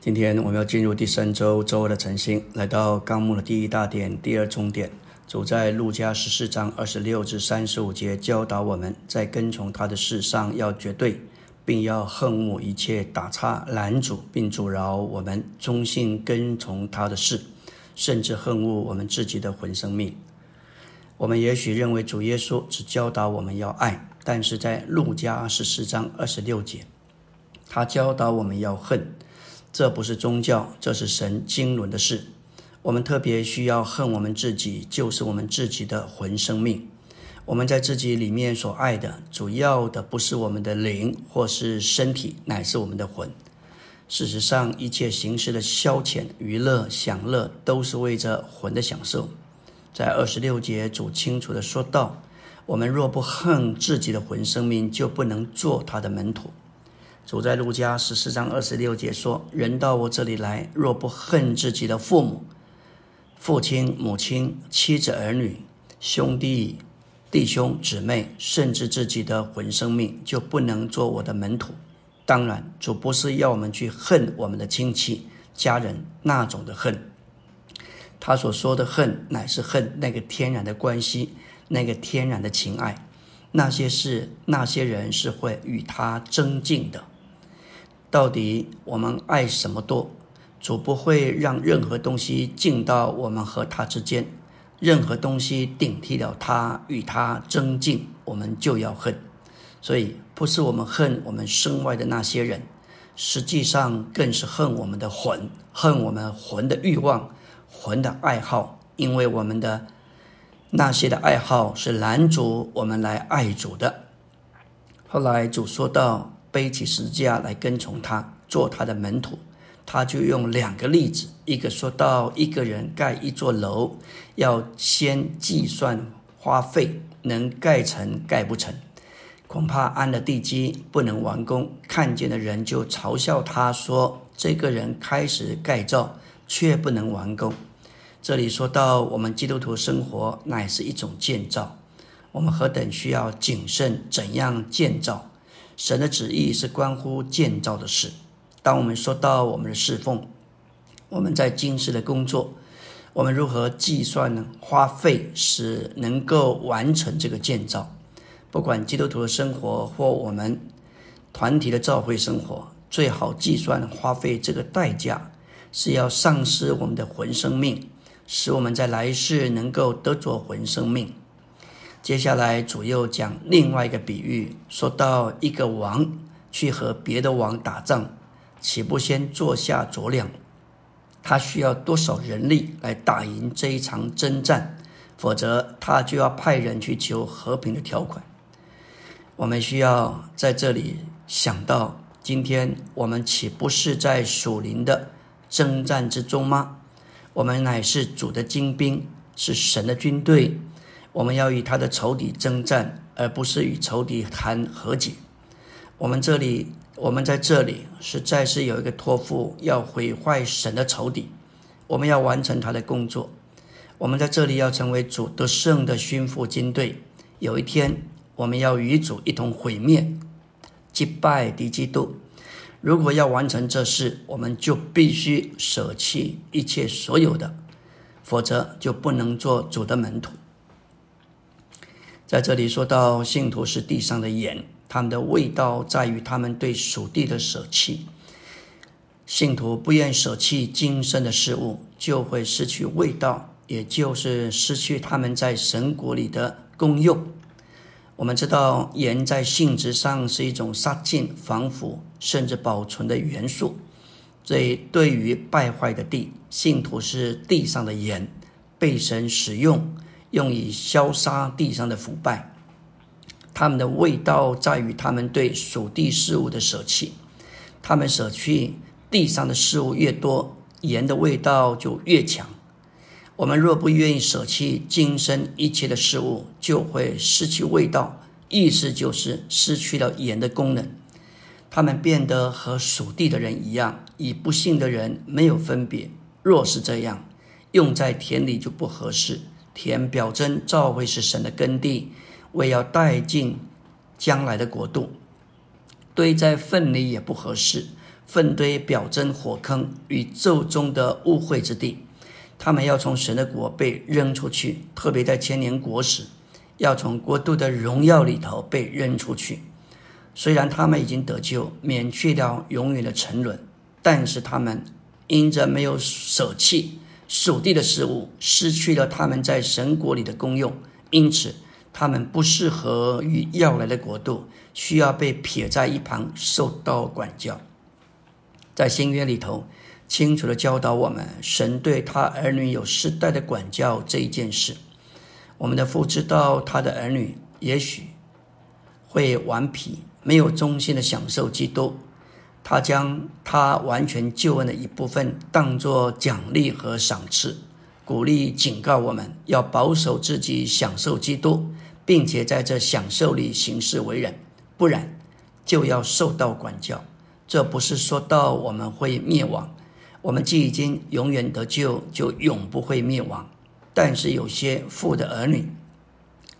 今天我们要进入第三周周二的晨星，来到纲目的第一大点、第二中点。主在路加十四章二十六至三十五节教导我们在跟从他的事上要绝对，并要恨恶一切打岔拦阻并阻挠我们忠心跟从他的事，甚至恨恶我们自己的魂生命。我们也许认为主耶稣只教导我们要爱，但是在路加十四章二十六节，他教导我们要恨。这不是宗教，这是神经纶的事。我们特别需要恨我们自己，就是我们自己的魂生命。我们在自己里面所爱的，主要的不是我们的灵或是身体，乃是我们的魂。事实上，一切形式的消遣、娱乐、享乐，都是为着魂的享受。在二十六节，主清楚的说道：我们若不恨自己的魂生命，就不能做他的门徒。主在路加十四章二十六节说：“人到我这里来，若不恨自己的父母、父亲、母亲、妻子、儿女、兄弟、弟兄、姊妹，甚至自己的魂生命，就不能做我的门徒。”当然，主不是要我们去恨我们的亲戚、家人那种的恨。他所说的恨，乃是恨那个天然的关系，那个天然的情爱。那些事、那些人是会与他增进的。到底我们爱什么多？主不会让任何东西进到我们和他之间，任何东西顶替了他，与他增进，我们就要恨。所以不是我们恨我们身外的那些人，实际上更是恨我们的魂，恨我们魂的欲望、魂的爱好，因为我们的那些的爱好是拦阻我们来爱主的。后来主说到。背起十字架来跟从他，做他的门徒，他就用两个例子，一个说到一个人盖一座楼，要先计算花费，能盖成盖不成，恐怕安了地基不能完工，看见的人就嘲笑他说：“这个人开始盖造，却不能完工。”这里说到我们基督徒生活乃是一种建造，我们何等需要谨慎，怎样建造？神的旨意是关乎建造的事。当我们说到我们的侍奉，我们在今世的工作，我们如何计算呢？花费是能够完成这个建造。不管基督徒的生活或我们团体的教会生活，最好计算花费这个代价，是要丧失我们的魂生命，使我们在来世能够得着魂生命。接下来，主又讲另外一个比喻，说到一个王去和别的王打仗，岂不先坐下酌量，他需要多少人力来打赢这一场征战？否则，他就要派人去求和平的条款。我们需要在这里想到，今天我们岂不是在属灵的征战之中吗？我们乃是主的精兵，是神的军队。我们要与他的仇敌征战，而不是与仇敌谈和解。我们这里，我们在这里实在是有一个托付，要毁坏神的仇敌。我们要完成他的工作。我们在这里要成为主得胜的勋父军队。有一天，我们要与主一同毁灭、击败敌基督。如果要完成这事，我们就必须舍弃一切所有的，否则就不能做主的门徒。在这里说到，信徒是地上的盐，他们的味道在于他们对属地的舍弃。信徒不愿舍弃今生的事物，就会失去味道，也就是失去他们在神国里的功用。我们知道，盐在性质上是一种杀菌、防腐，甚至保存的元素。所以，对于败坏的地，信徒是地上的盐，被神使用。用以消杀地上的腐败，他们的味道在于他们对属地事物的舍弃。他们舍去地上的事物越多，盐的味道就越强。我们若不愿意舍弃今生一切的事物，就会失去味道，意思就是失去了盐的功能。他们变得和属地的人一样，与不幸的人没有分别。若是这样，用在田里就不合适。田表征照会是神的耕地，为要带进将来的国度。堆在粪里也不合适，粪堆、表征、火坑，宇宙中的污秽之地。他们要从神的国被扔出去，特别在千年国时，要从国度的荣耀里头被扔出去。虽然他们已经得救，免去掉永远的沉沦，但是他们因着没有舍弃属地的事物，失去了他们在神国里的功用，因此他们不适合于要来的国度，需要被撇在一旁，受到管教。在新约里头。清楚的教导我们，神对他儿女有世代的管教这一件事。我们的父知道他的儿女也许会顽皮，没有忠心的享受基督，他将他完全救恩的一部分当作奖励和赏赐，鼓励警告我们要保守自己享受基督，并且在这享受里行事为人，不然就要受到管教。这不是说到我们会灭亡。我们既已经永远得救，就永不会灭亡。但是有些父的儿女，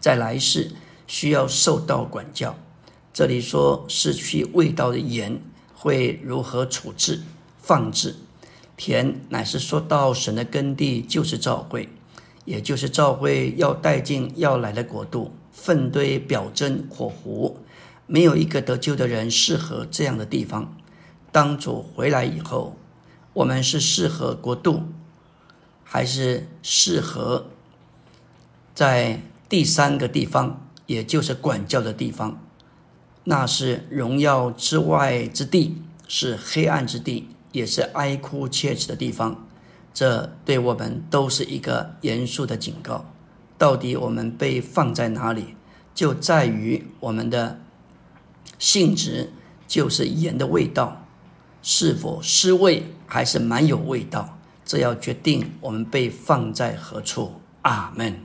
在来世需要受到管教。这里说失去味道的盐会如何处置、放置？田乃是说到神的耕地，就是教会，也就是教会要带进要来的国度。粪堆、表征、火湖，没有一个得救的人适合这样的地方。当主回来以后。我们是适合国度，还是适合在第三个地方，也就是管教的地方？那是荣耀之外之地，是黑暗之地，也是哀哭切齿的地方。这对我们都是一个严肃的警告。到底我们被放在哪里，就在于我们的性质，就是盐的味道。是否失味，还是蛮有味道？这要决定我们被放在何处。阿门。